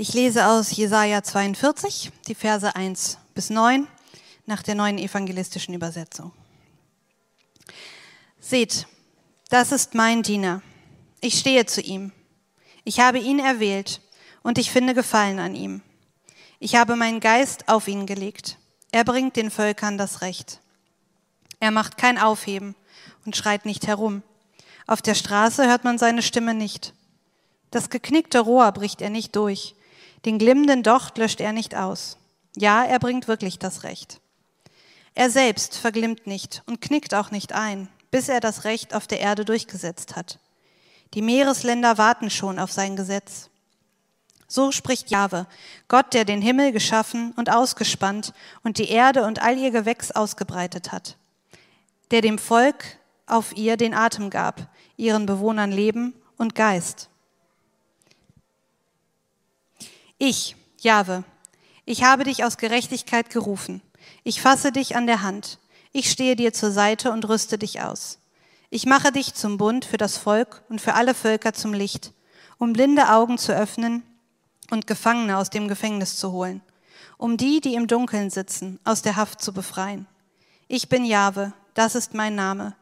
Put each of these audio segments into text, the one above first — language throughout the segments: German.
Ich lese aus Jesaja 42, die Verse 1 bis 9 nach der neuen evangelistischen Übersetzung. Seht, das ist mein Diener. Ich stehe zu ihm. Ich habe ihn erwählt und ich finde Gefallen an ihm. Ich habe meinen Geist auf ihn gelegt. Er bringt den Völkern das Recht. Er macht kein Aufheben und schreit nicht herum. Auf der Straße hört man seine Stimme nicht. Das geknickte Rohr bricht er nicht durch. Den glimmenden Docht löscht er nicht aus. Ja, er bringt wirklich das Recht. Er selbst verglimmt nicht und knickt auch nicht ein, bis er das Recht auf der Erde durchgesetzt hat. Die Meeresländer warten schon auf sein Gesetz. So spricht Jahwe, Gott, der den Himmel geschaffen und ausgespannt und die Erde und all ihr Gewächs ausgebreitet hat, der dem Volk auf ihr den Atem gab, ihren Bewohnern Leben und Geist. Ich, Jahwe, ich habe dich aus Gerechtigkeit gerufen. Ich fasse dich an der Hand. Ich stehe dir zur Seite und rüste dich aus. Ich mache dich zum Bund für das Volk und für alle Völker zum Licht, um blinde Augen zu öffnen und Gefangene aus dem Gefängnis zu holen, um die, die im Dunkeln sitzen, aus der Haft zu befreien. Ich bin Jahwe, das ist mein Name.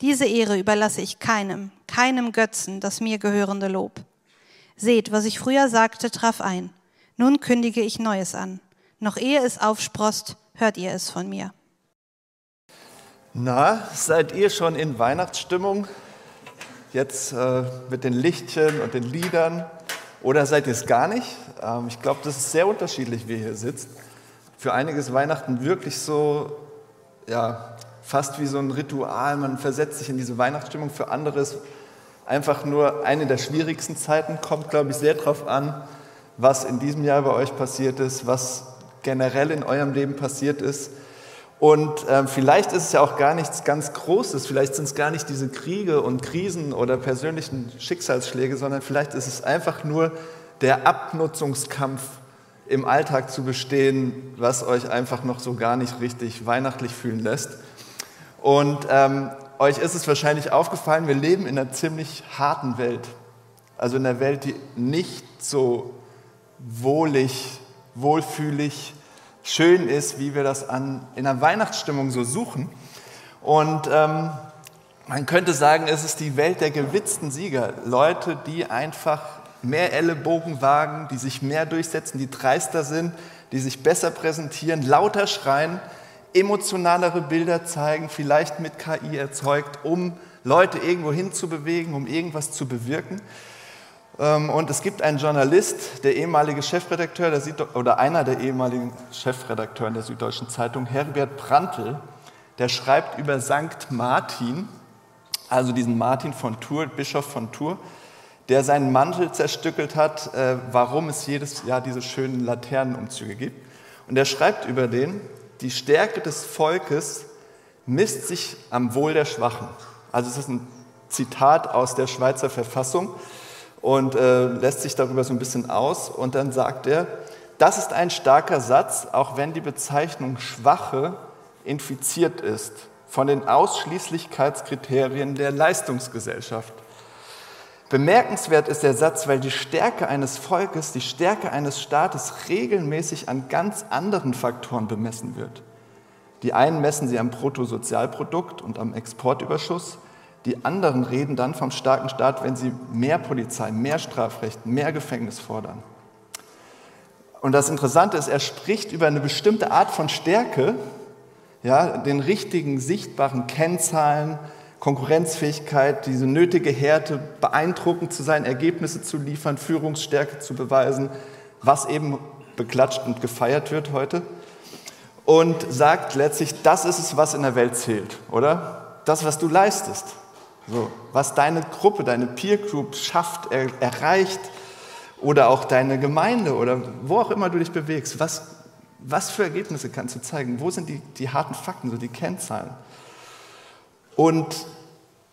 Diese Ehre überlasse ich keinem, keinem Götzen das mir gehörende Lob. Seht, was ich früher sagte, traf ein. Nun kündige ich Neues an. Noch ehe es aufsprost, hört ihr es von mir. Na, seid ihr schon in Weihnachtsstimmung? Jetzt äh, mit den Lichtchen und den Liedern? Oder seid ihr es gar nicht? Ähm, ich glaube, das ist sehr unterschiedlich, wie ihr hier sitzt. Für einige ist Weihnachten wirklich so, ja, fast wie so ein Ritual. Man versetzt sich in diese Weihnachtsstimmung. Für andere ist einfach nur eine der schwierigsten Zeiten, kommt, glaube ich, sehr darauf an, was in diesem Jahr bei euch passiert ist, was generell in eurem Leben passiert ist. Und äh, vielleicht ist es ja auch gar nichts ganz Großes, vielleicht sind es gar nicht diese Kriege und Krisen oder persönlichen Schicksalsschläge, sondern vielleicht ist es einfach nur der Abnutzungskampf im Alltag zu bestehen, was euch einfach noch so gar nicht richtig weihnachtlich fühlen lässt. Und ähm, euch ist es wahrscheinlich aufgefallen, wir leben in einer ziemlich harten Welt. Also in einer Welt, die nicht so wohlig, wohlfühlig, schön ist, wie wir das an, in einer Weihnachtsstimmung so suchen. Und ähm, man könnte sagen, es ist die Welt der gewitzten Sieger. Leute, die einfach mehr Ellenbogen wagen, die sich mehr durchsetzen, die dreister sind, die sich besser präsentieren, lauter schreien, emotionalere Bilder zeigen, vielleicht mit KI erzeugt, um Leute irgendwo hinzubewegen, um irgendwas zu bewirken. Ähm, und es gibt einen Journalist, der ehemalige Chefredakteur der Süd oder einer der ehemaligen Chefredakteure der Süddeutschen Zeitung, Herbert Prantl, der schreibt über Sankt Martin, also diesen Martin von Tours, Bischof von Tours, der seinen Mantel zerstückelt hat, äh, warum es jedes Jahr diese schönen Laternenumzüge gibt. Und er schreibt über den, die Stärke des Volkes misst sich am Wohl der Schwachen. Also es ist ein Zitat aus der Schweizer Verfassung und äh, lässt sich darüber so ein bisschen aus. Und dann sagt er, das ist ein starker Satz, auch wenn die Bezeichnung Schwache infiziert ist von den Ausschließlichkeitskriterien der Leistungsgesellschaft. Bemerkenswert ist der Satz, weil die Stärke eines Volkes, die Stärke eines Staates regelmäßig an ganz anderen Faktoren bemessen wird. Die einen messen sie am Bruttosozialprodukt und am Exportüberschuss, die anderen reden dann vom starken Staat, wenn sie mehr Polizei, mehr Strafrecht, mehr Gefängnis fordern. Und das Interessante ist, er spricht über eine bestimmte Art von Stärke, ja, den richtigen, sichtbaren Kennzahlen, Konkurrenzfähigkeit, diese nötige Härte, beeindruckend zu sein, Ergebnisse zu liefern, Führungsstärke zu beweisen, was eben beklatscht und gefeiert wird heute. Und sagt letztlich, das ist es, was in der Welt zählt, oder? Das, was du leistest. So, was deine Gruppe, deine Peer Group schafft, er, erreicht, oder auch deine Gemeinde oder wo auch immer du dich bewegst. Was, was für Ergebnisse kannst du zeigen? Wo sind die, die harten Fakten, so die Kennzahlen? Und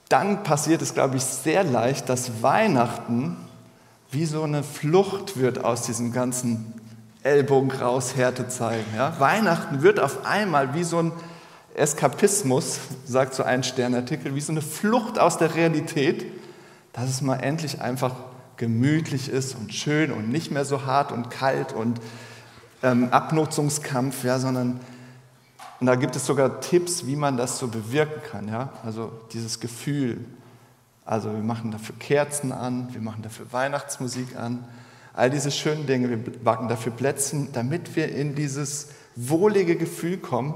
dann passiert es, glaube ich, sehr leicht, dass Weihnachten wie so eine Flucht wird aus diesem ganzen Ellbogen raus, Härte zeigen. Ja? Weihnachten wird auf einmal wie so ein Eskapismus, sagt so ein Sternartikel, wie so eine Flucht aus der Realität, dass es mal endlich einfach gemütlich ist und schön und nicht mehr so hart und kalt und ähm, Abnutzungskampf, ja, sondern und da gibt es sogar Tipps, wie man das so bewirken kann. Ja? Also dieses Gefühl. Also wir machen dafür Kerzen an, wir machen dafür Weihnachtsmusik an, all diese schönen Dinge, wir backen dafür Plätzchen, damit wir in dieses wohlige Gefühl kommen.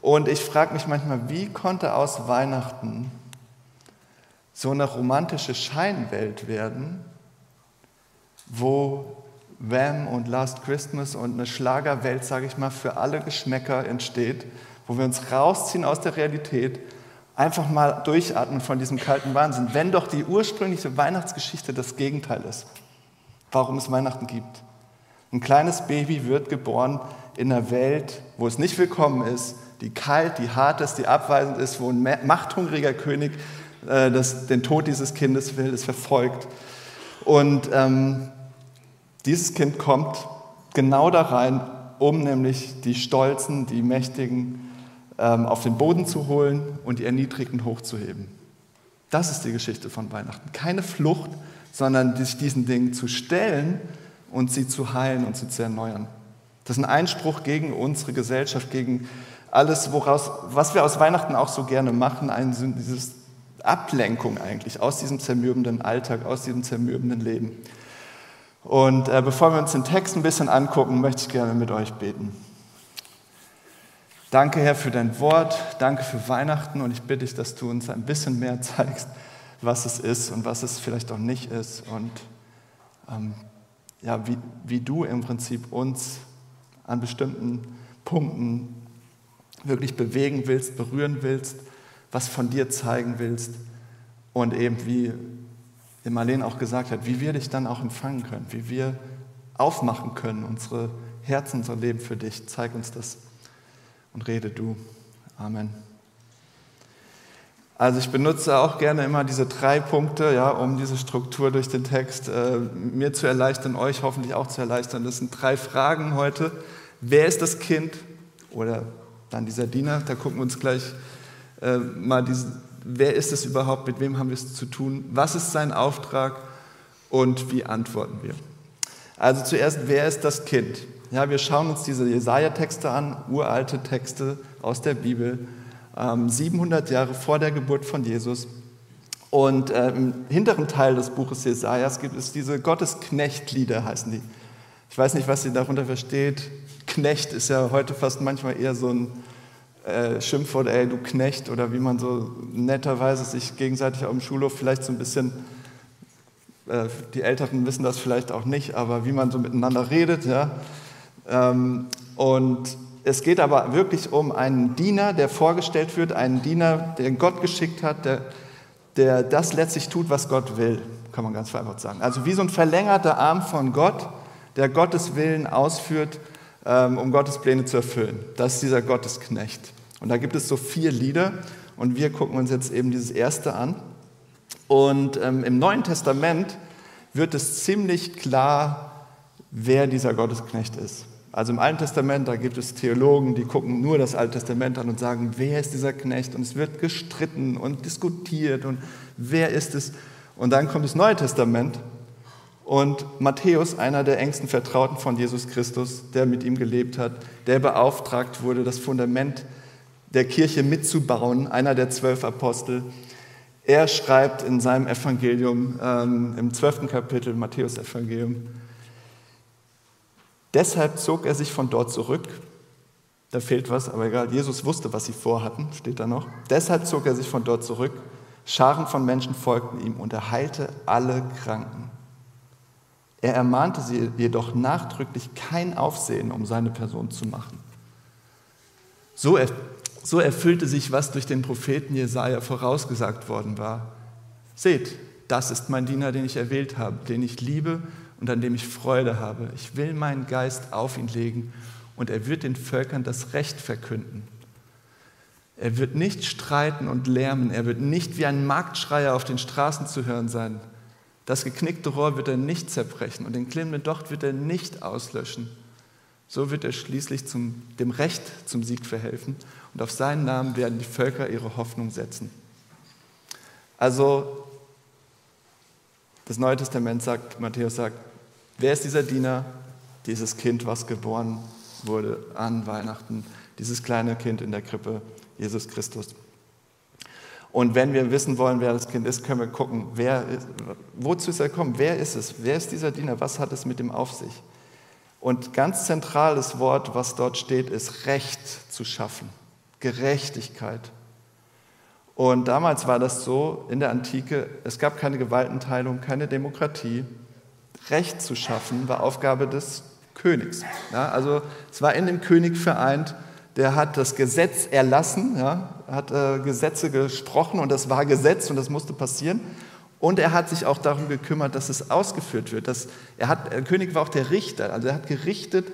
Und ich frage mich manchmal, wie konnte aus Weihnachten so eine romantische Scheinwelt werden, wo Wham und Last Christmas und eine Schlagerwelt, sage ich mal, für alle Geschmäcker entsteht, wo wir uns rausziehen aus der Realität, einfach mal durchatmen von diesem kalten Wahnsinn. Wenn doch die ursprüngliche Weihnachtsgeschichte das Gegenteil ist, warum es Weihnachten gibt. Ein kleines Baby wird geboren in einer Welt, wo es nicht willkommen ist, die kalt, die hart ist, die abweisend ist, wo ein machthungriger König äh, das, den Tod dieses Kindes will, es verfolgt. Und ähm, dieses Kind kommt genau da rein, um nämlich die Stolzen, die Mächtigen ähm, auf den Boden zu holen und die Erniedrigten hochzuheben. Das ist die Geschichte von Weihnachten. Keine Flucht, sondern sich diesen Dingen zu stellen und sie zu heilen und sie zu erneuern. Das ist ein Einspruch gegen unsere Gesellschaft, gegen alles, woraus, was wir aus Weihnachten auch so gerne machen, ein, dieses Ablenkung eigentlich aus diesem zermürbenden Alltag, aus diesem zermürbenden Leben. Und äh, bevor wir uns den Text ein bisschen angucken, möchte ich gerne mit euch beten. Danke, Herr, für dein Wort. Danke für Weihnachten. Und ich bitte dich, dass du uns ein bisschen mehr zeigst, was es ist und was es vielleicht auch nicht ist. Und ähm, ja, wie, wie du im Prinzip uns an bestimmten Punkten wirklich bewegen willst, berühren willst, was von dir zeigen willst. Und eben wie wie Marlene auch gesagt hat, wie wir dich dann auch empfangen können, wie wir aufmachen können, unsere Herzen, unser Leben für dich. Zeig uns das und rede du. Amen. Also ich benutze auch gerne immer diese drei Punkte, ja, um diese Struktur durch den Text äh, mir zu erleichtern, euch hoffentlich auch zu erleichtern. Das sind drei Fragen heute. Wer ist das Kind? Oder dann dieser Diener, da gucken wir uns gleich äh, mal diese, wer ist es überhaupt, mit wem haben wir es zu tun, was ist sein Auftrag und wie antworten wir. Also zuerst, wer ist das Kind? Ja, wir schauen uns diese Jesaja-Texte an, uralte Texte aus der Bibel, 700 ähm, Jahre vor der Geburt von Jesus. Und äh, im hinteren Teil des Buches Jesajas gibt es diese Gottesknechtlieder, heißen die. Ich weiß nicht, was sie darunter versteht. Knecht ist ja heute fast manchmal eher so ein äh, Schimpfwort, ey, du Knecht, oder wie man so netterweise sich gegenseitig auf dem Schulhof vielleicht so ein bisschen, äh, die Älteren wissen das vielleicht auch nicht, aber wie man so miteinander redet, ja. Ähm, und es geht aber wirklich um einen Diener, der vorgestellt wird, einen Diener, den Gott geschickt hat, der, der das letztlich tut, was Gott will, kann man ganz vereinfacht sagen. Also wie so ein verlängerter Arm von Gott, der Gottes Willen ausführt, ähm, um Gottes Pläne zu erfüllen. Das ist dieser Gottesknecht. Und da gibt es so vier Lieder und wir gucken uns jetzt eben dieses erste an. Und ähm, im Neuen Testament wird es ziemlich klar, wer dieser Gottesknecht ist. Also im Alten Testament, da gibt es Theologen, die gucken nur das Alte Testament an und sagen, wer ist dieser Knecht? Und es wird gestritten und diskutiert und wer ist es? Und dann kommt das Neue Testament und Matthäus, einer der engsten Vertrauten von Jesus Christus, der mit ihm gelebt hat, der beauftragt wurde, das Fundament der Kirche mitzubauen, einer der zwölf Apostel. Er schreibt in seinem Evangelium, ähm, im zwölften Kapitel, Matthäus Evangelium, deshalb zog er sich von dort zurück. Da fehlt was, aber egal, Jesus wusste, was sie vorhatten, steht da noch. Deshalb zog er sich von dort zurück. Scharen von Menschen folgten ihm und er heilte alle Kranken. Er ermahnte sie jedoch nachdrücklich, kein Aufsehen um seine Person zu machen. So so erfüllte sich, was durch den Propheten Jesaja vorausgesagt worden war. Seht, das ist mein Diener, den ich erwählt habe, den ich liebe und an dem ich Freude habe. Ich will meinen Geist auf ihn legen und er wird den Völkern das Recht verkünden. Er wird nicht streiten und lärmen, er wird nicht wie ein Marktschreier auf den Straßen zu hören sein. Das geknickte Rohr wird er nicht zerbrechen und den klimmenden Docht wird er nicht auslöschen. So wird er schließlich zum, dem Recht zum Sieg verhelfen und auf seinen Namen werden die Völker ihre Hoffnung setzen. Also Das Neue Testament sagt, Matthäus sagt, wer ist dieser Diener? Dieses Kind, was geboren wurde an Weihnachten, dieses kleine Kind in der Krippe, Jesus Christus. Und wenn wir wissen wollen, wer das Kind ist, können wir gucken, wer, wozu ist er gekommen? Wer ist es? Wer ist dieser Diener? Was hat es mit ihm auf sich? Und ganz zentrales Wort, was dort steht, ist Recht zu schaffen, Gerechtigkeit. Und damals war das so in der Antike, es gab keine Gewaltenteilung, keine Demokratie. Recht zu schaffen war Aufgabe des Königs. Ja, also es war in dem König vereint, der hat das Gesetz erlassen, ja, hat äh, Gesetze gesprochen und das war Gesetz und das musste passieren. Und er hat sich auch darum gekümmert, dass es ausgeführt wird. Dass er hat, der König war auch der Richter, also er hat gerichtet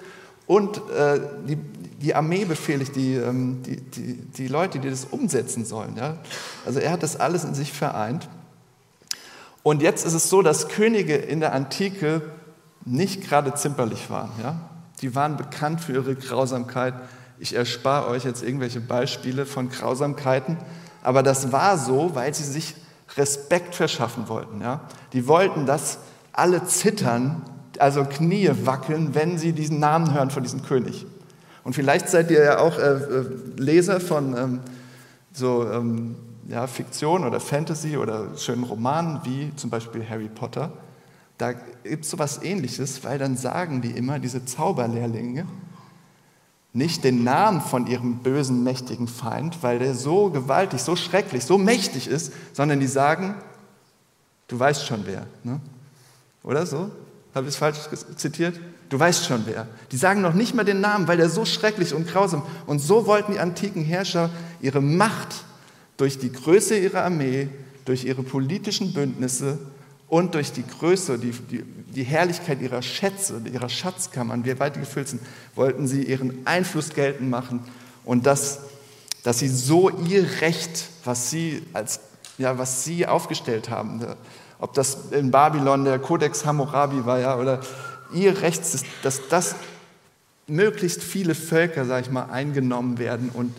und äh, die, die Armee befehligt, die, ähm, die, die, die Leute, die das umsetzen sollen. Ja? Also er hat das alles in sich vereint. Und jetzt ist es so, dass Könige in der Antike nicht gerade zimperlich waren. Ja? Die waren bekannt für ihre Grausamkeit. Ich erspare euch jetzt irgendwelche Beispiele von Grausamkeiten, aber das war so, weil sie sich Respekt verschaffen wollten. Ja? Die wollten, dass alle zittern, also Knie wackeln, wenn sie diesen Namen hören von diesem König. Und vielleicht seid ihr ja auch äh, äh, Leser von ähm, so ähm, ja, Fiktion oder Fantasy oder schönen Romanen wie zum Beispiel Harry Potter. Da gibt es so etwas Ähnliches, weil dann sagen die immer, diese Zauberlehrlinge, nicht den Namen von ihrem bösen, mächtigen Feind, weil der so gewaltig, so schrecklich, so mächtig ist, sondern die sagen, du weißt schon wer. Ne? Oder so? Habe ich es falsch zitiert? Du weißt schon wer. Die sagen noch nicht mal den Namen, weil der so schrecklich und grausam. Und so wollten die antiken Herrscher ihre Macht durch die Größe ihrer Armee, durch ihre politischen Bündnisse und durch die Größe, die, die, die Herrlichkeit ihrer Schätze, ihrer Schatzkammern, wie weit die gefüllt sind, wollten sie ihren Einfluss geltend machen und das, dass sie so ihr Recht, was sie, als, ja, was sie aufgestellt haben, ob das in Babylon der Kodex Hammurabi war ja, oder ihr Recht, dass das möglichst viele Völker, sage ich mal, eingenommen werden und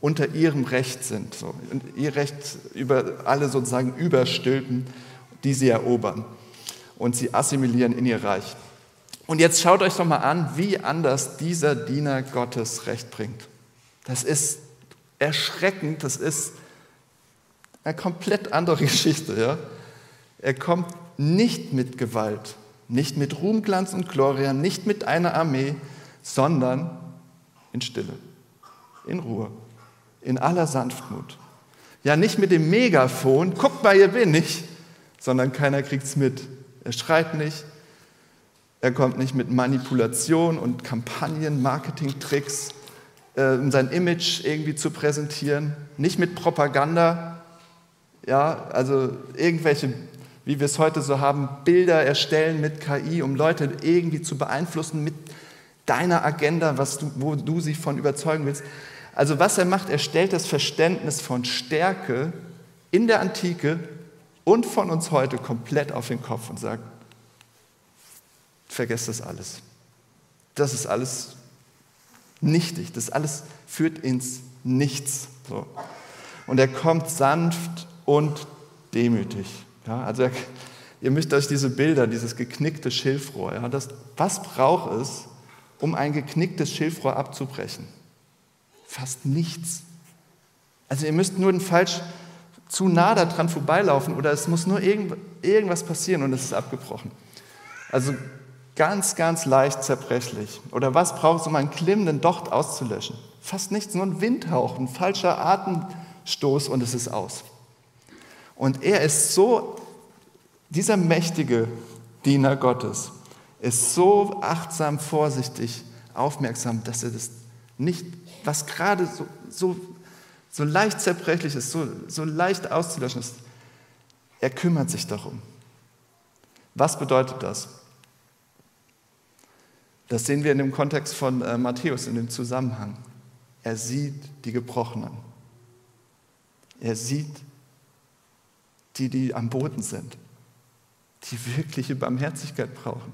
unter ihrem Recht sind, so, und ihr Recht über alle sozusagen überstülpen die sie erobern und sie assimilieren in ihr Reich. Und jetzt schaut euch doch mal an, wie anders dieser Diener Gottes Recht bringt. Das ist erschreckend, das ist eine komplett andere Geschichte. Ja? Er kommt nicht mit Gewalt, nicht mit Ruhmglanz und Gloria, nicht mit einer Armee, sondern in Stille, in Ruhe, in aller Sanftmut. Ja, nicht mit dem Megafon, guckt mal, hier bin ich, sondern keiner kriegt es mit. Er schreit nicht, er kommt nicht mit Manipulation und Kampagnen, Marketingtricks, äh, um sein Image irgendwie zu präsentieren, nicht mit Propaganda, ja, also irgendwelche, wie wir es heute so haben, Bilder erstellen mit KI, um Leute irgendwie zu beeinflussen mit deiner Agenda, was du, wo du sie von überzeugen willst. Also was er macht, er stellt das Verständnis von Stärke in der Antike und von uns heute komplett auf den Kopf und sagt, vergesst das alles. Das ist alles nichtig, das alles führt ins Nichts. So. Und er kommt sanft und demütig. Ja, also er, ihr müsst euch diese Bilder, dieses geknickte Schilfrohr, ja, das, was braucht es, um ein geknicktes Schilfrohr abzubrechen? Fast nichts. Also ihr müsst nur ein falsch zu nah daran vorbeilaufen oder es muss nur irgend, irgendwas passieren und es ist abgebrochen. Also ganz, ganz leicht zerbrechlich. Oder was braucht es, um einen klimmenden Docht auszulöschen? Fast nichts, nur ein Windhauch, ein falscher Atemstoß und es ist aus. Und er ist so, dieser mächtige Diener Gottes, ist so achtsam, vorsichtig, aufmerksam, dass er das nicht, was gerade so, so so leicht zerbrechlich ist, so, so leicht auszulöschen ist, er kümmert sich darum. Was bedeutet das? Das sehen wir in dem Kontext von äh, Matthäus, in dem Zusammenhang. Er sieht die Gebrochenen. Er sieht die, die am Boden sind, die wirkliche Barmherzigkeit brauchen.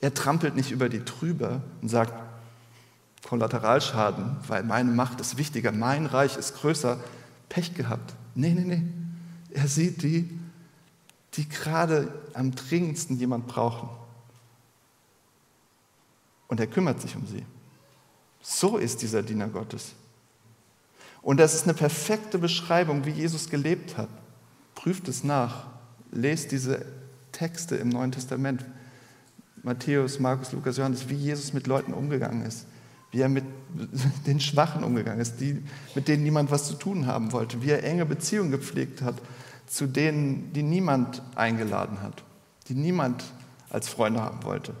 Er trampelt nicht über die drüber und sagt, Kollateralschaden, weil meine Macht ist wichtiger, mein Reich ist größer, Pech gehabt. Nee, nee, nee. Er sieht die, die gerade am dringendsten jemand brauchen. Und er kümmert sich um sie. So ist dieser Diener Gottes. Und das ist eine perfekte Beschreibung, wie Jesus gelebt hat. Prüft es nach. Lest diese Texte im Neuen Testament. Matthäus, Markus, Lukas, Johannes, wie Jesus mit Leuten umgegangen ist. Wie er mit den Schwachen umgegangen ist, die, mit denen niemand was zu tun haben wollte. Wie er enge Beziehungen gepflegt hat zu denen, die niemand eingeladen hat. Die niemand als Freunde haben wollte.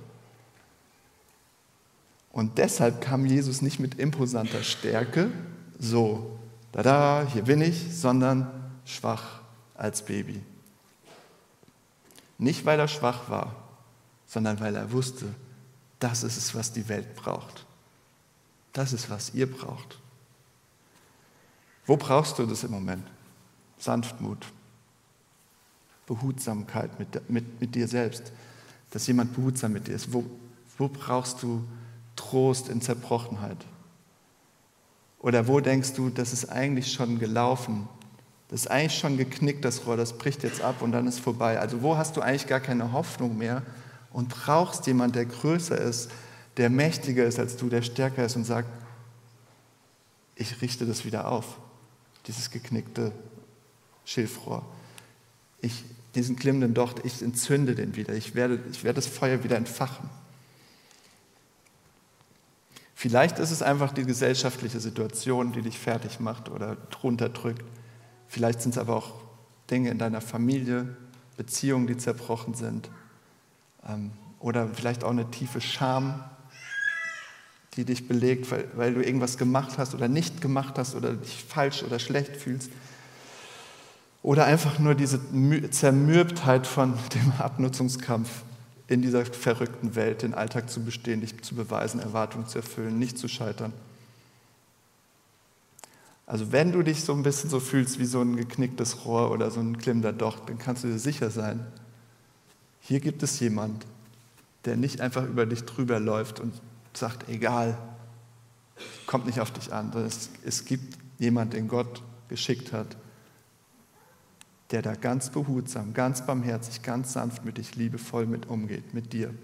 Und deshalb kam Jesus nicht mit imposanter Stärke, so, da da, hier bin ich, sondern schwach als Baby. Nicht, weil er schwach war, sondern weil er wusste, das ist es, was die Welt braucht. Das ist, was ihr braucht. Wo brauchst du das im Moment? Sanftmut, Behutsamkeit mit, mit, mit dir selbst, dass jemand behutsam mit dir ist. Wo, wo brauchst du Trost in Zerbrochenheit? Oder wo denkst du, das ist eigentlich schon gelaufen? Das ist eigentlich schon geknickt, das Rohr, das bricht jetzt ab und dann ist vorbei. Also wo hast du eigentlich gar keine Hoffnung mehr und brauchst jemand, der größer ist, der mächtiger ist als du, der stärker ist und sagt, ich richte das wieder auf, dieses geknickte Schilfrohr. Ich, diesen glimmenden Docht, ich entzünde den wieder, ich werde, ich werde das Feuer wieder entfachen. Vielleicht ist es einfach die gesellschaftliche Situation, die dich fertig macht oder drunter drückt. Vielleicht sind es aber auch Dinge in deiner Familie, Beziehungen, die zerbrochen sind. Ähm, oder vielleicht auch eine tiefe Scham, die dich belegt, weil, weil du irgendwas gemacht hast oder nicht gemacht hast oder dich falsch oder schlecht fühlst. Oder einfach nur diese Zermürbtheit von dem Abnutzungskampf in dieser verrückten Welt den Alltag zu bestehen, dich zu beweisen, Erwartungen zu erfüllen, nicht zu scheitern. Also wenn du dich so ein bisschen so fühlst wie so ein geknicktes Rohr oder so ein klimmender Docht, dann kannst du dir sicher sein, hier gibt es jemand, der nicht einfach über dich drüber läuft und sagt, egal, kommt nicht auf dich an, es, es gibt jemand, den Gott geschickt hat, der da ganz behutsam, ganz barmherzig, ganz sanft mit dich liebevoll mit umgeht, mit dir,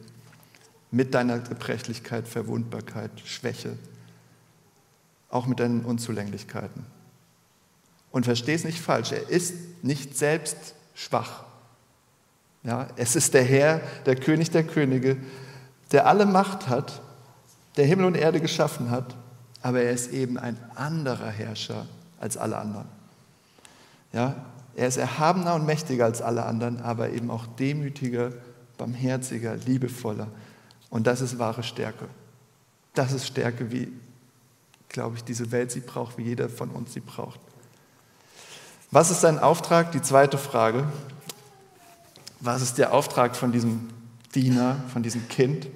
mit deiner Gebrechlichkeit, Verwundbarkeit, Schwäche, auch mit deinen Unzulänglichkeiten. Und versteh es nicht falsch, er ist nicht selbst schwach. Ja, es ist der Herr, der König der Könige, der alle Macht hat, der Himmel und Erde geschaffen hat, aber er ist eben ein anderer Herrscher als alle anderen. Ja, er ist erhabener und mächtiger als alle anderen, aber eben auch demütiger, barmherziger, liebevoller. Und das ist wahre Stärke. Das ist Stärke, wie, glaube ich, diese Welt sie braucht, wie jeder von uns sie braucht. Was ist sein Auftrag? Die zweite Frage. Was ist der Auftrag von diesem Diener, von diesem Kind?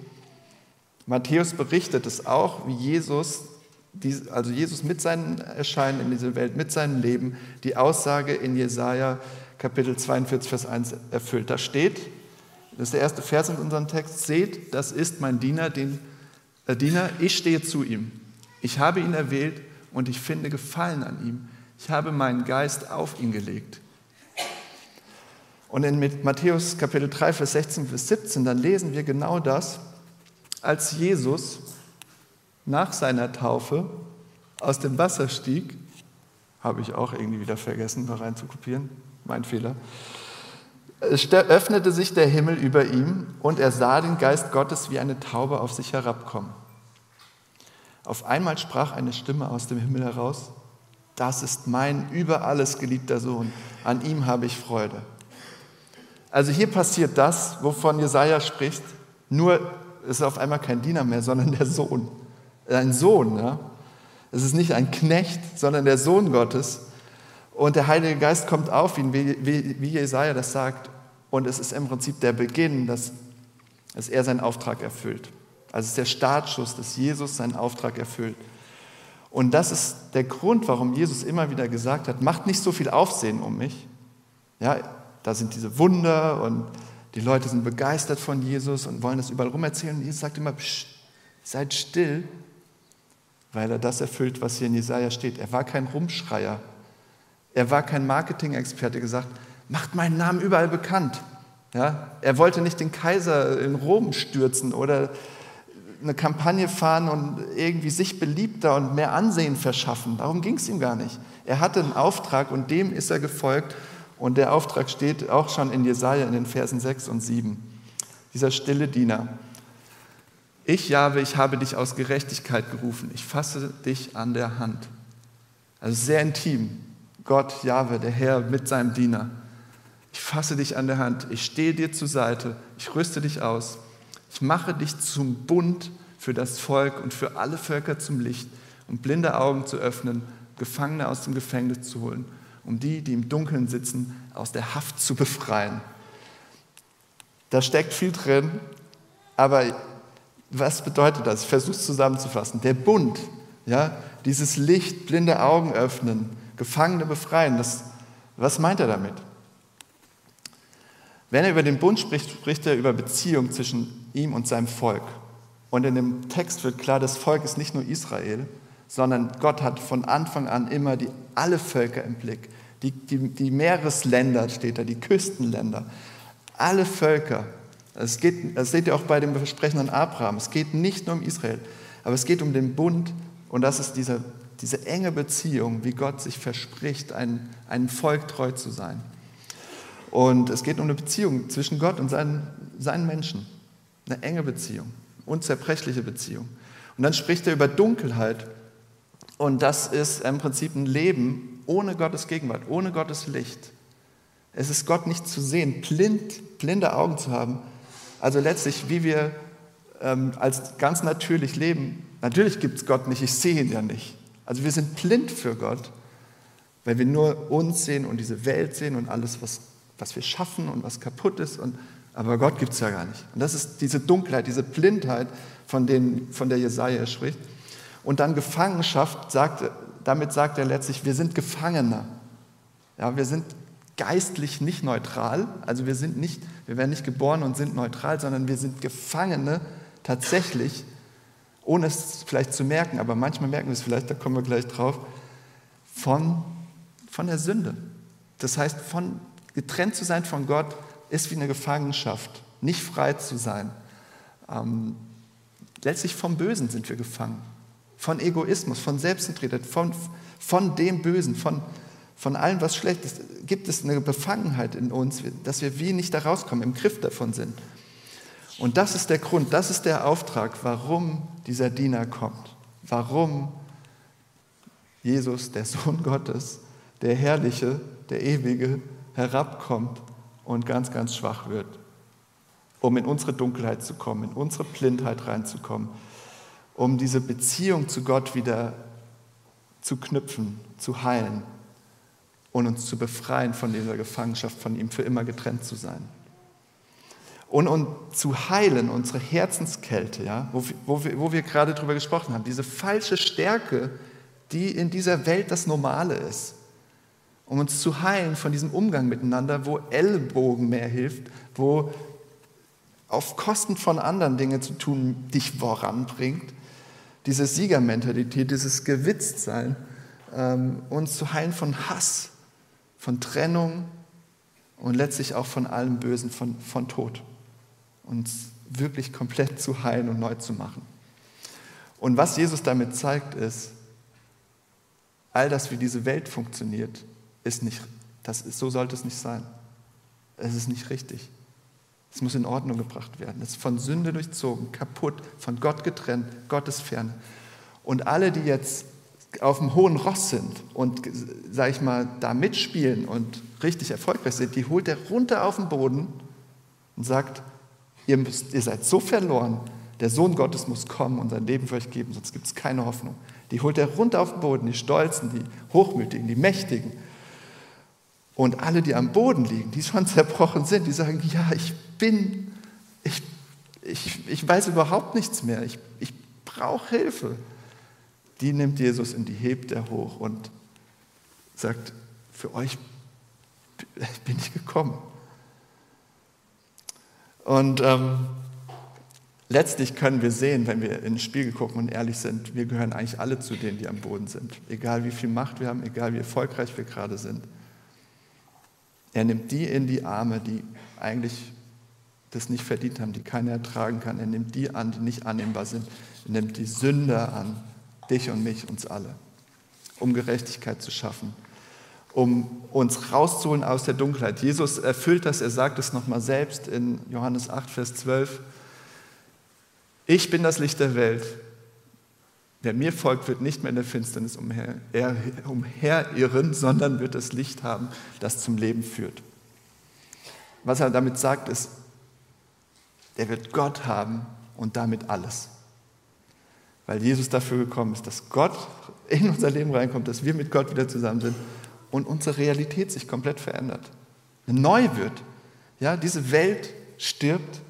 Matthäus berichtet es auch, wie Jesus also Jesus mit seinem Erscheinen in diese Welt, mit seinem Leben, die Aussage in Jesaja Kapitel 42, Vers 1 erfüllt. Da steht, das ist der erste Vers in unserem Text, seht, das ist mein Diener, den äh, Diener, ich stehe zu ihm. Ich habe ihn erwählt und ich finde Gefallen an ihm. Ich habe meinen Geist auf ihn gelegt. Und in Matthäus Kapitel 3, Vers 16 bis 17, dann lesen wir genau das, als Jesus nach seiner Taufe aus dem Wasser stieg, habe ich auch irgendwie wieder vergessen, da rein zu kopieren, mein Fehler. Öffnete sich der Himmel über ihm und er sah den Geist Gottes wie eine Taube auf sich herabkommen. Auf einmal sprach eine Stimme aus dem Himmel heraus, das ist mein über alles geliebter Sohn, an ihm habe ich Freude. Also hier passiert das, wovon Jesaja spricht, nur ist auf einmal kein Diener mehr, sondern der Sohn ein Sohn. Ja? Es ist nicht ein Knecht, sondern der Sohn Gottes. Und der Heilige Geist kommt auf ihn, wie, wie, wie Jesaja das sagt. Und es ist im Prinzip der Beginn, dass, dass er seinen Auftrag erfüllt. Also es ist der Startschuss, dass Jesus seinen Auftrag erfüllt. Und das ist der Grund, warum Jesus immer wieder gesagt hat, macht nicht so viel Aufsehen um mich. Ja, da sind diese Wunder und die Leute sind begeistert von Jesus und wollen das überall rum erzählen. Und Jesus sagt immer, seid still weil er das erfüllt, was hier in Jesaja steht. Er war kein Rumschreier. Er war kein Marketing-Experte, gesagt, macht meinen Namen überall bekannt. Ja, er wollte nicht den Kaiser in Rom stürzen oder eine Kampagne fahren und irgendwie sich beliebter und mehr Ansehen verschaffen. Darum ging es ihm gar nicht. Er hatte einen Auftrag und dem ist er gefolgt. Und der Auftrag steht auch schon in Jesaja in den Versen 6 und 7. Dieser stille Diener. Ich, Jahwe, ich habe dich aus Gerechtigkeit gerufen. Ich fasse dich an der Hand. Also sehr intim. Gott, Jahwe, der Herr mit seinem Diener. Ich fasse dich an der Hand. Ich stehe dir zur Seite. Ich rüste dich aus. Ich mache dich zum Bund für das Volk und für alle Völker zum Licht, um blinde Augen zu öffnen, Gefangene aus dem Gefängnis zu holen, um die, die im Dunkeln sitzen, aus der Haft zu befreien. Da steckt viel drin, aber was bedeutet das? Ich versuche es zusammenzufassen. Der Bund, ja, dieses Licht, blinde Augen öffnen, Gefangene befreien, das, was meint er damit? Wenn er über den Bund spricht, spricht er über Beziehung zwischen ihm und seinem Volk. Und in dem Text wird klar, das Volk ist nicht nur Israel, sondern Gott hat von Anfang an immer die, alle Völker im Blick. Die, die, die Meeresländer steht da, die Küstenländer, alle Völker. Es geht, das seht ihr auch bei dem Versprechen an Abraham. Es geht nicht nur um Israel, aber es geht um den Bund und das ist diese, diese enge Beziehung, wie Gott sich verspricht, ein, einem Volk treu zu sein. Und es geht um eine Beziehung zwischen Gott und seinen, seinen Menschen. Eine enge Beziehung, unzerbrechliche Beziehung. Und dann spricht er über Dunkelheit. Und das ist im Prinzip ein Leben ohne Gottes Gegenwart, ohne Gottes Licht. Es ist Gott nicht zu sehen, blind, blinde Augen zu haben. Also letztlich, wie wir ähm, als ganz natürlich leben. Natürlich gibt es Gott nicht, ich sehe ihn ja nicht. Also wir sind blind für Gott, weil wir nur uns sehen und diese Welt sehen und alles, was was wir schaffen und was kaputt ist. Und, aber Gott gibt es ja gar nicht. Und das ist diese Dunkelheit, diese Blindheit, von, denen, von der Jesaja spricht. Und dann Gefangenschaft, sagt, damit sagt er letztlich, wir sind Gefangene. Ja, wir sind geistlich nicht neutral, also wir sind nicht, wir werden nicht geboren und sind neutral, sondern wir sind Gefangene tatsächlich, ohne es vielleicht zu merken, aber manchmal merken wir es vielleicht, da kommen wir gleich drauf, von, von der Sünde. Das heißt, von Getrennt zu sein von Gott ist wie eine Gefangenschaft, nicht frei zu sein. Ähm, letztlich vom Bösen sind wir gefangen, von Egoismus, von Selbstzentriertheit, von, von dem Bösen, von, von allem, was schlecht ist. Gibt es eine Befangenheit in uns, dass wir wie nicht da rauskommen, im Griff davon sind. Und das ist der Grund, das ist der Auftrag, warum dieser Diener kommt, warum Jesus, der Sohn Gottes, der Herrliche, der Ewige, herabkommt und ganz, ganz schwach wird, um in unsere Dunkelheit zu kommen, in unsere Blindheit reinzukommen, um diese Beziehung zu Gott wieder zu knüpfen, zu heilen und uns zu befreien von dieser Gefangenschaft, von ihm für immer getrennt zu sein. Und, und zu heilen, unsere Herzenskälte, ja, wo, wo, wir, wo wir gerade drüber gesprochen haben, diese falsche Stärke, die in dieser Welt das Normale ist um uns zu heilen von diesem Umgang miteinander, wo Ellbogen mehr hilft, wo auf Kosten von anderen Dinge zu tun dich voranbringt. Diese Siegermentalität, dieses Gewitztsein, ähm, uns zu heilen von Hass, von Trennung und letztlich auch von allem Bösen, von, von Tod. Uns wirklich komplett zu heilen und neu zu machen. Und was Jesus damit zeigt, ist, all das, wie diese Welt funktioniert, ist nicht, das ist, so sollte es nicht sein. Es ist nicht richtig. Es muss in Ordnung gebracht werden. Es ist von Sünde durchzogen, kaputt, von Gott getrennt, Gottes ferne. Und alle, die jetzt auf dem hohen Ross sind und, sag ich mal, da mitspielen und richtig erfolgreich sind, die holt er runter auf den Boden und sagt, ihr, müsst, ihr seid so verloren, der Sohn Gottes muss kommen und sein Leben für euch geben, sonst gibt es keine Hoffnung. Die holt er runter auf den Boden, die Stolzen, die Hochmütigen, die Mächtigen, und alle, die am Boden liegen, die schon zerbrochen sind, die sagen, ja, ich bin, ich, ich, ich weiß überhaupt nichts mehr, ich, ich brauche Hilfe. Die nimmt Jesus und die hebt er hoch und sagt, für euch bin ich gekommen. Und ähm, letztlich können wir sehen, wenn wir in den Spiegel gucken und ehrlich sind, wir gehören eigentlich alle zu denen, die am Boden sind. Egal wie viel Macht wir haben, egal wie erfolgreich wir gerade sind. Er nimmt die in die Arme, die eigentlich das nicht verdient haben, die keiner ertragen kann. Er nimmt die an, die nicht annehmbar sind. Er nimmt die Sünder an, dich und mich, uns alle, um Gerechtigkeit zu schaffen, um uns rauszuholen aus der Dunkelheit. Jesus erfüllt das, er sagt es nochmal selbst in Johannes 8, Vers 12. Ich bin das Licht der Welt. Wer mir folgt, wird nicht mehr in der Finsternis umher, umherirren, sondern wird das Licht haben, das zum Leben führt. Was er damit sagt, ist, er wird Gott haben und damit alles. Weil Jesus dafür gekommen ist, dass Gott in unser Leben reinkommt, dass wir mit Gott wieder zusammen sind und unsere Realität sich komplett verändert, neu wird. Ja, diese Welt stirbt,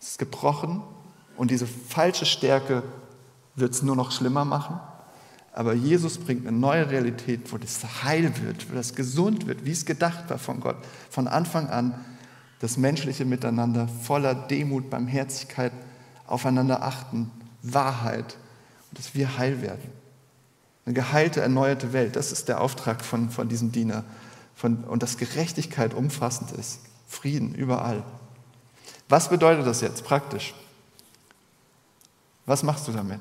ist gebrochen und diese falsche Stärke wird es nur noch schlimmer machen. Aber Jesus bringt eine neue Realität, wo das heil wird, wo das gesund wird, wie es gedacht war von Gott, von Anfang an das menschliche Miteinander voller Demut, Barmherzigkeit, aufeinander achten, Wahrheit dass wir heil werden. Eine geheilte, erneuerte Welt, das ist der Auftrag von, von diesem Diener. Von, und dass Gerechtigkeit umfassend ist, Frieden überall. Was bedeutet das jetzt praktisch? Was machst du damit?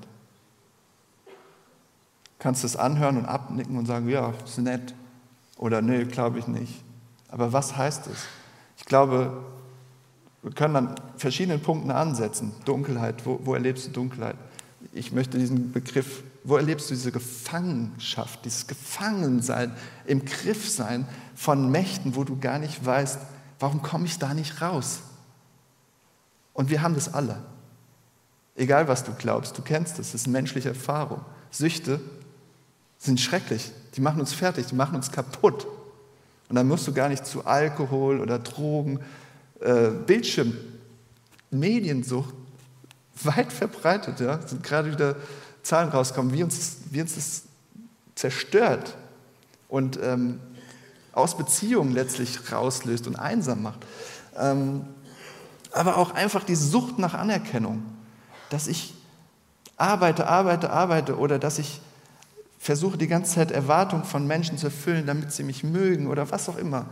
Kannst du es anhören und abnicken und sagen, ja, ist nett. Oder nee, glaube ich nicht. Aber was heißt es? Ich glaube, wir können an verschiedenen Punkten ansetzen. Dunkelheit, wo, wo erlebst du Dunkelheit? Ich möchte diesen Begriff, wo erlebst du diese Gefangenschaft, dieses Gefangensein, im Griff sein von Mächten, wo du gar nicht weißt, warum komme ich da nicht raus? Und wir haben das alle. Egal was du glaubst, du kennst es, das ist eine menschliche Erfahrung. Süchte sind schrecklich, die machen uns fertig, die machen uns kaputt. Und dann musst du gar nicht zu Alkohol oder Drogen, äh, Bildschirm, Mediensucht, weit verbreitet. Ja? Sind gerade wieder Zahlen rauskommen, wie uns, wie uns das zerstört und ähm, aus Beziehungen letztlich rauslöst und einsam macht. Ähm, aber auch einfach die Sucht nach Anerkennung, dass ich arbeite, arbeite, arbeite oder dass ich versuche die ganze Zeit Erwartungen von Menschen zu erfüllen, damit sie mich mögen oder was auch immer.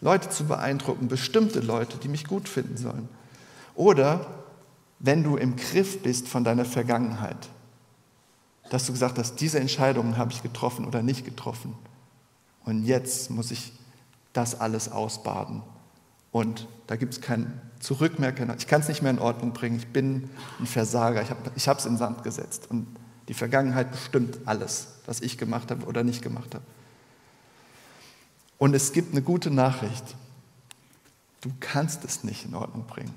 Leute zu beeindrucken, bestimmte Leute, die mich gut finden sollen. Oder wenn du im Griff bist von deiner Vergangenheit, dass du gesagt hast, diese Entscheidungen habe ich getroffen oder nicht getroffen. Und jetzt muss ich das alles ausbaden. Und da gibt es kein Zurück mehr. Ich kann es nicht mehr in Ordnung bringen. Ich bin ein Versager. Ich habe es in Sand gesetzt. Und die Vergangenheit bestimmt alles, was ich gemacht habe oder nicht gemacht habe. Und es gibt eine gute Nachricht. Du kannst es nicht in Ordnung bringen.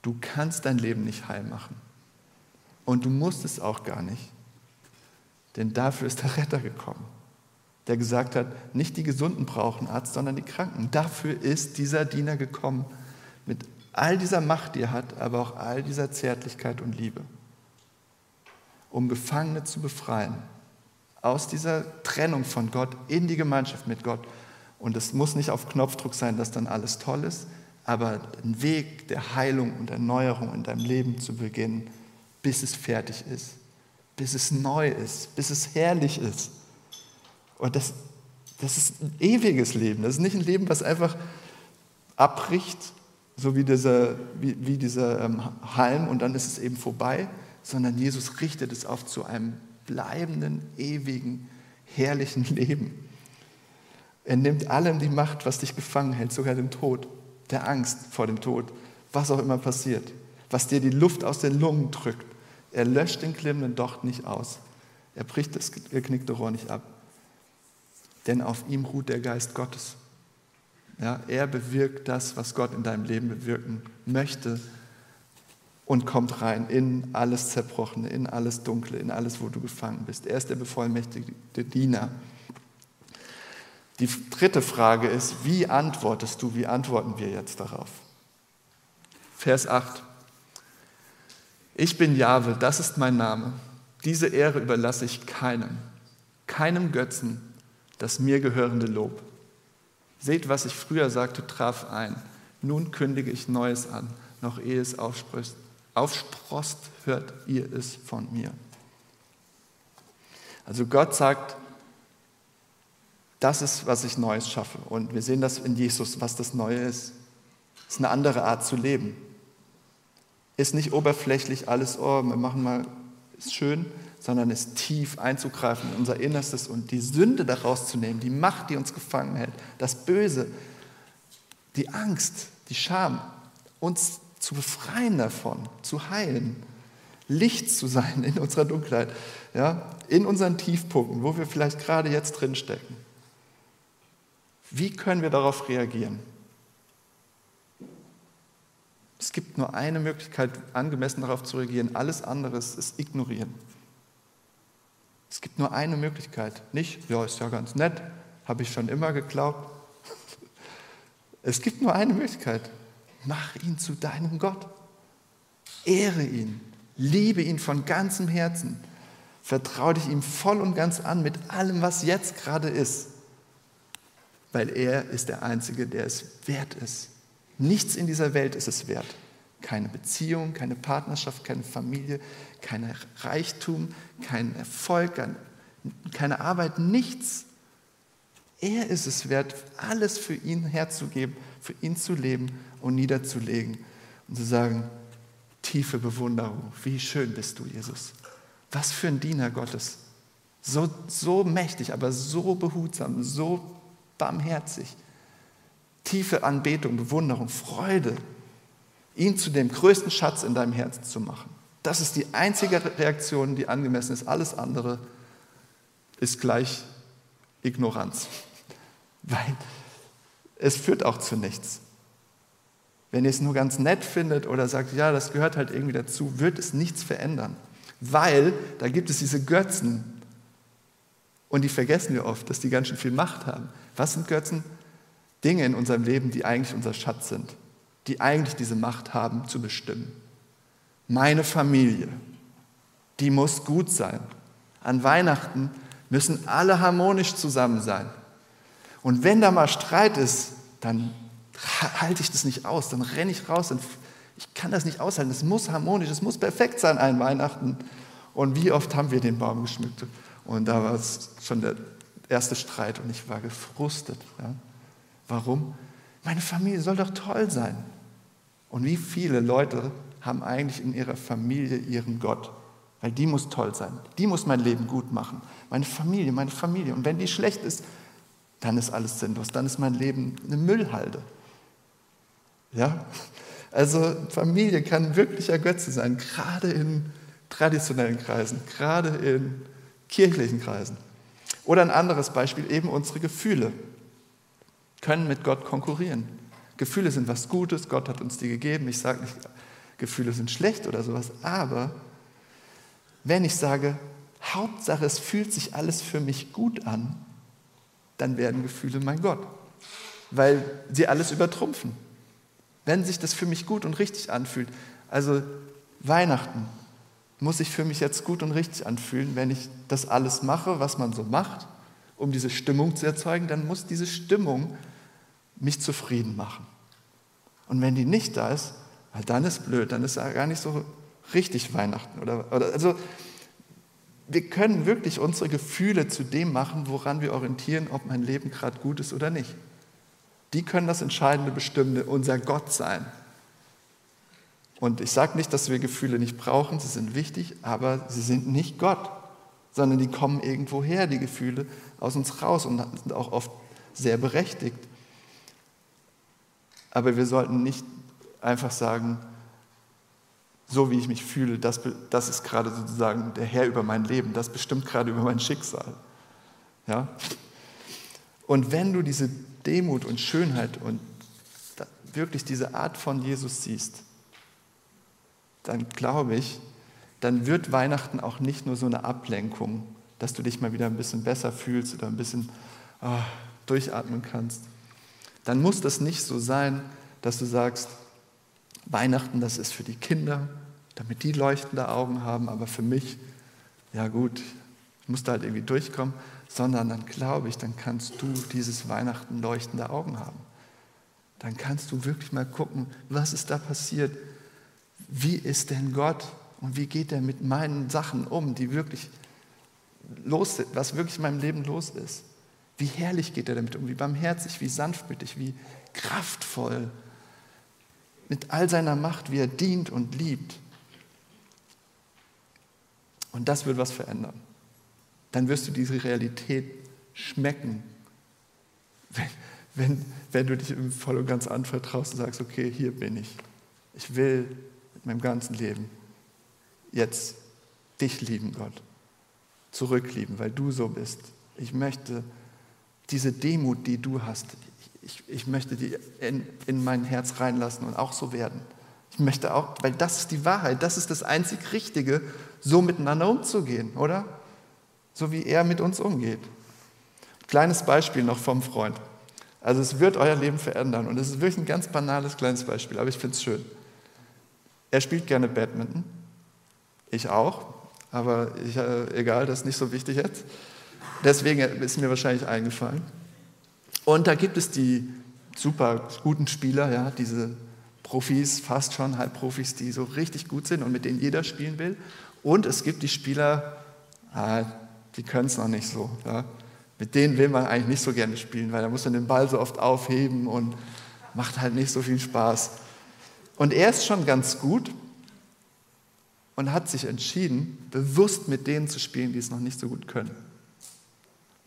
Du kannst dein Leben nicht heil machen. Und du musst es auch gar nicht. Denn dafür ist der Retter gekommen, der gesagt hat, nicht die Gesunden brauchen Arzt, sondern die Kranken. Dafür ist dieser Diener gekommen, mit all dieser Macht, die er hat, aber auch all dieser Zärtlichkeit und Liebe um Gefangene zu befreien. Aus dieser Trennung von Gott in die Gemeinschaft mit Gott. Und es muss nicht auf Knopfdruck sein, dass dann alles toll ist, aber ein Weg der Heilung und Erneuerung in deinem Leben zu beginnen, bis es fertig ist, bis es neu ist, bis es herrlich ist. Und das, das ist ein ewiges Leben. Das ist nicht ein Leben, was einfach abbricht, so wie dieser, wie, wie dieser ähm, Halm und dann ist es eben vorbai, sondern Jesus richtet es auf zu einem bleibenden, ewigen, herrlichen Leben. Er nimmt allem die Macht, was dich gefangen hält, sogar dem Tod, der Angst vor dem Tod, was auch immer passiert, was dir die Luft aus den Lungen drückt. Er löscht den klimmenden Docht nicht aus. Er bricht das geknickte Rohr nicht ab. Denn auf ihm ruht der Geist Gottes. Ja, er bewirkt das, was Gott in deinem Leben bewirken möchte und kommt rein in alles Zerbrochene, in alles Dunkle, in alles, wo du gefangen bist. Er ist der bevollmächtigte Diener. Die dritte Frage ist, wie antwortest du, wie antworten wir jetzt darauf? Vers 8. Ich bin Jahwe, das ist mein Name. Diese Ehre überlasse ich keinem, keinem Götzen, das mir gehörende Lob. Seht, was ich früher sagte, traf ein. Nun kündige ich Neues an, noch ehe es aufspricht aufsprost, hört ihr es von mir. Also Gott sagt, das ist, was ich Neues schaffe. Und wir sehen das in Jesus, was das Neue ist. Es ist eine andere Art zu leben. Ist nicht oberflächlich alles, oh, wir machen mal, ist schön, sondern ist tief einzugreifen in unser Innerstes und die Sünde daraus zu nehmen, die Macht, die uns gefangen hält, das Böse, die Angst, die Scham, uns zu befreien davon, zu heilen, Licht zu sein in unserer Dunkelheit, ja, in unseren Tiefpunkten, wo wir vielleicht gerade jetzt drin stecken. Wie können wir darauf reagieren? Es gibt nur eine Möglichkeit, angemessen darauf zu reagieren. Alles andere ist ignorieren. Es gibt nur eine Möglichkeit. Nicht, ja, ist ja ganz nett, habe ich schon immer geglaubt. Es gibt nur eine Möglichkeit. Mach ihn zu deinem Gott. Ehre ihn. Liebe ihn von ganzem Herzen. Vertraue dich ihm voll und ganz an mit allem, was jetzt gerade ist. Weil er ist der Einzige, der es wert ist. Nichts in dieser Welt ist es wert. Keine Beziehung, keine Partnerschaft, keine Familie, kein Reichtum, kein Erfolg, keine Arbeit, nichts. Er ist es wert, alles für ihn herzugeben, für ihn zu leben und niederzulegen und zu sagen, tiefe Bewunderung, wie schön bist du, Jesus. Was für ein Diener Gottes. So, so mächtig, aber so behutsam, so barmherzig tiefe Anbetung, Bewunderung, Freude, ihn zu dem größten Schatz in deinem Herzen zu machen. Das ist die einzige Reaktion, die angemessen ist. Alles andere ist gleich Ignoranz, weil es führt auch zu nichts. Wenn ihr es nur ganz nett findet oder sagt, ja, das gehört halt irgendwie dazu, wird es nichts verändern, weil da gibt es diese Götzen und die vergessen wir oft, dass die ganz schön viel Macht haben. Was sind Götzen? Dinge in unserem Leben, die eigentlich unser Schatz sind, die eigentlich diese Macht haben zu bestimmen. Meine Familie, die muss gut sein. An Weihnachten müssen alle harmonisch zusammen sein. Und wenn da mal Streit ist, dann halte ich das nicht aus, dann renne ich raus. Und ich kann das nicht aushalten. Es muss harmonisch, es muss perfekt sein an Weihnachten. Und wie oft haben wir den Baum geschmückt? Und da war es schon der erste Streit und ich war gefrustet. Ja. Warum? Meine Familie soll doch toll sein. Und wie viele Leute haben eigentlich in ihrer Familie ihren Gott? Weil die muss toll sein. Die muss mein Leben gut machen. Meine Familie, meine Familie. Und wenn die schlecht ist, dann ist alles sinnlos. Dann ist mein Leben eine Müllhalde. Ja? Also Familie kann wirklicher Götze sein, gerade in traditionellen Kreisen, gerade in kirchlichen Kreisen. Oder ein anderes Beispiel, eben unsere Gefühle können mit Gott konkurrieren. Gefühle sind was Gutes, Gott hat uns die gegeben. Ich sage nicht, Gefühle sind schlecht oder sowas, aber wenn ich sage, Hauptsache es fühlt sich alles für mich gut an, dann werden Gefühle mein Gott, weil sie alles übertrumpfen. Wenn sich das für mich gut und richtig anfühlt, also Weihnachten muss sich für mich jetzt gut und richtig anfühlen, wenn ich das alles mache, was man so macht, um diese Stimmung zu erzeugen, dann muss diese Stimmung mich zufrieden machen. Und wenn die nicht da ist, dann ist blöd, dann ist ja gar nicht so richtig Weihnachten. Oder, oder, also wir können wirklich unsere Gefühle zu dem machen, woran wir orientieren, ob mein Leben gerade gut ist oder nicht. Die können das entscheidende Bestimmende, unser Gott sein. Und ich sage nicht, dass wir Gefühle nicht brauchen, sie sind wichtig, aber sie sind nicht Gott, sondern die kommen irgendwo her, die Gefühle, aus uns raus und sind auch oft sehr berechtigt. Aber wir sollten nicht einfach sagen, so wie ich mich fühle, das, das ist gerade sozusagen der Herr über mein Leben, das bestimmt gerade über mein Schicksal. Ja? Und wenn du diese Demut und Schönheit und wirklich diese Art von Jesus siehst, dann glaube ich, dann wird Weihnachten auch nicht nur so eine Ablenkung, dass du dich mal wieder ein bisschen besser fühlst oder ein bisschen oh, durchatmen kannst, dann muss das nicht so sein, dass du sagst, Weihnachten, das ist für die Kinder, damit die leuchtende Augen haben, aber für mich, ja gut, ich muss da halt irgendwie durchkommen, sondern dann glaube ich, dann kannst du dieses Weihnachten leuchtende Augen haben. Dann kannst du wirklich mal gucken, was ist da passiert, wie ist denn Gott und wie geht er mit meinen Sachen um, die wirklich los sind, was wirklich in meinem Leben los ist. Wie herrlich geht er damit um, wie barmherzig, wie sanftmütig, wie kraftvoll, mit all seiner Macht, wie er dient und liebt. Und das wird was verändern. Dann wirst du diese Realität schmecken, wenn, wenn, wenn du dich voll und ganz anvertraust und sagst, okay, hier bin ich. Ich will mit meinem ganzen Leben jetzt dich lieben, Gott. Zurücklieben, weil du so bist. Ich möchte diese Demut, die du hast, ich, ich möchte die in, in mein Herz reinlassen und auch so werden. Ich möchte auch, weil das ist die Wahrheit, das ist das einzig Richtige, so miteinander umzugehen, oder? So wie er mit uns umgeht. Kleines Beispiel noch vom Freund. Also es wird euer Leben verändern und es ist wirklich ein ganz banales kleines Beispiel, aber ich finde es schön. Er spielt gerne Badminton, ich auch, aber ich, äh, egal, das ist nicht so wichtig jetzt. Deswegen ist mir wahrscheinlich eingefallen. Und da gibt es die super guten Spieler, ja, diese Profis, fast schon Halbprofis, die so richtig gut sind und mit denen jeder spielen will. Und es gibt die Spieler, ah, die können es noch nicht so. Ja. Mit denen will man eigentlich nicht so gerne spielen, weil da muss man den Ball so oft aufheben und macht halt nicht so viel Spaß. Und er ist schon ganz gut und hat sich entschieden, bewusst mit denen zu spielen, die es noch nicht so gut können.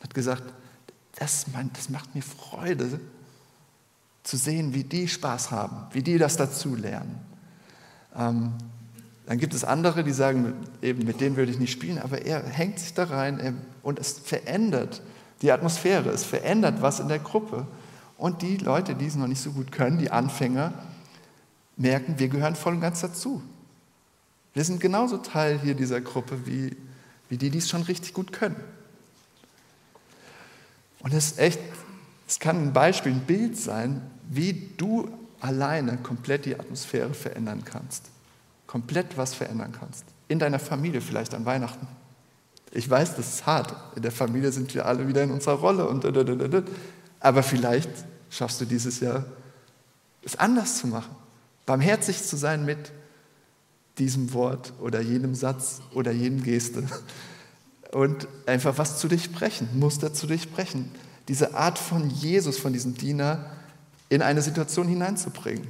Hat gesagt, das, das macht mir Freude, zu sehen, wie die Spaß haben, wie die das dazu lernen. Ähm, dann gibt es andere, die sagen, eben mit denen würde ich nicht spielen, aber er hängt sich da rein und es verändert die Atmosphäre, es verändert was in der Gruppe. Und die Leute, die es noch nicht so gut können, die Anfänger, merken, wir gehören voll und ganz dazu. Wir sind genauso Teil hier dieser Gruppe wie, wie die, die es schon richtig gut können. Und es ist echt, es kann ein Beispiel, ein Bild sein, wie du alleine komplett die Atmosphäre verändern kannst. Komplett was verändern kannst. In deiner Familie vielleicht an Weihnachten. Ich weiß, das ist hart. In der Familie sind wir alle wieder in unserer Rolle und aber vielleicht schaffst du dieses Jahr es anders zu machen. Barmherzig zu sein mit diesem Wort oder jenem Satz oder jenem Geste und einfach was zu durchbrechen, Muster zu durchbrechen. Diese Art von Jesus, von diesem Diener, in eine Situation hineinzubringen.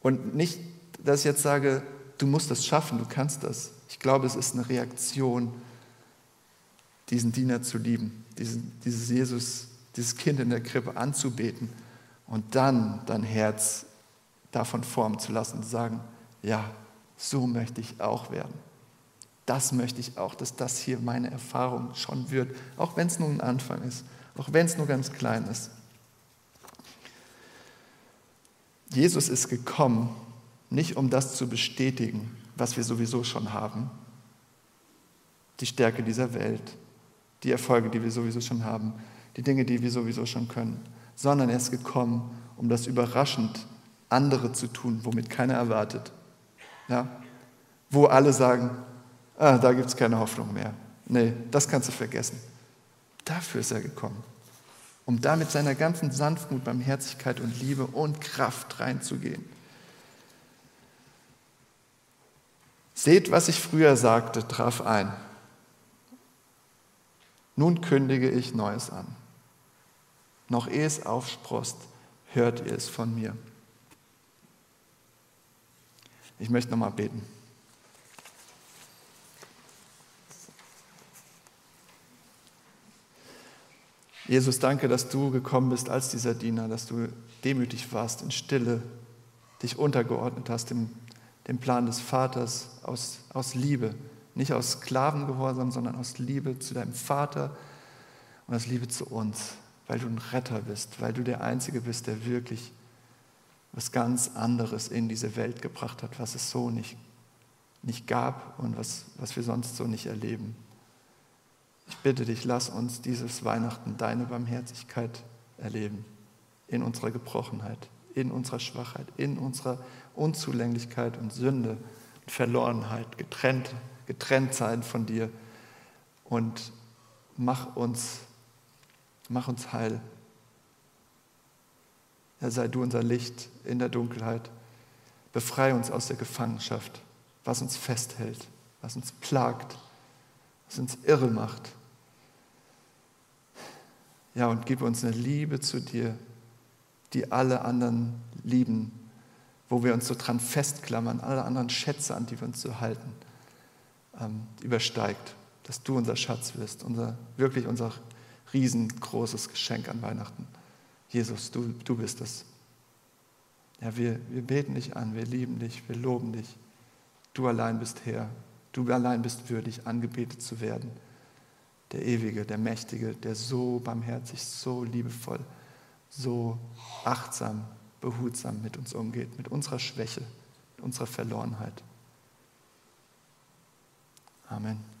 Und nicht, dass ich jetzt sage, du musst das schaffen, du kannst das. Ich glaube, es ist eine Reaktion, diesen Diener zu lieben, diesen, dieses Jesus, dieses Kind in der Krippe anzubeten und dann dein Herz davon formen zu lassen und zu sagen, ja, so möchte ich auch werden. Das möchte ich auch, dass das hier meine Erfahrung schon wird, auch wenn es nur ein Anfang ist, auch wenn es nur ganz klein ist. Jesus ist gekommen, nicht um das zu bestätigen, was wir sowieso schon haben, die Stärke dieser Welt, die Erfolge, die wir sowieso schon haben, die Dinge, die wir sowieso schon können, sondern er ist gekommen, um das überraschend andere zu tun, womit keiner erwartet. Ja? Wo alle sagen, ah, da gibt es keine Hoffnung mehr. Nee, das kannst du vergessen. Dafür ist er gekommen um da mit seiner ganzen Sanftmut, Barmherzigkeit und Liebe und Kraft reinzugehen. Seht, was ich früher sagte, traf ein. Nun kündige ich Neues an. Noch ehe es aufsprost, hört ihr es von mir. Ich möchte nochmal beten. Jesus, danke, dass du gekommen bist als dieser Diener, dass du demütig warst, in Stille, dich untergeordnet hast dem, dem Plan des Vaters aus, aus Liebe. Nicht aus Sklavengehorsam, sondern aus Liebe zu deinem Vater und aus Liebe zu uns, weil du ein Retter bist, weil du der Einzige bist, der wirklich was ganz anderes in diese Welt gebracht hat, was es so nicht, nicht gab und was, was wir sonst so nicht erleben. Ich bitte dich, lass uns dieses Weihnachten deine Barmherzigkeit erleben. In unserer Gebrochenheit, in unserer Schwachheit, in unserer Unzulänglichkeit und Sünde Verlorenheit, getrennt, getrennt sein von dir. Und mach uns, mach uns heil. Ja, sei du unser Licht in der Dunkelheit. Befreie uns aus der Gefangenschaft, was uns festhält, was uns plagt was uns irre macht. Ja, und gib uns eine Liebe zu dir, die alle anderen lieben, wo wir uns so dran festklammern, alle anderen Schätze, an die wir uns so halten, ähm, übersteigt. Dass du unser Schatz wirst, unser, wirklich unser riesengroßes Geschenk an Weihnachten. Jesus, du, du bist es. Ja, wir, wir beten dich an, wir lieben dich, wir loben dich. Du allein bist Herr. Du allein bist würdig, angebetet zu werden. Der Ewige, der Mächtige, der so barmherzig, so liebevoll, so achtsam, behutsam mit uns umgeht, mit unserer Schwäche, mit unserer Verlorenheit. Amen.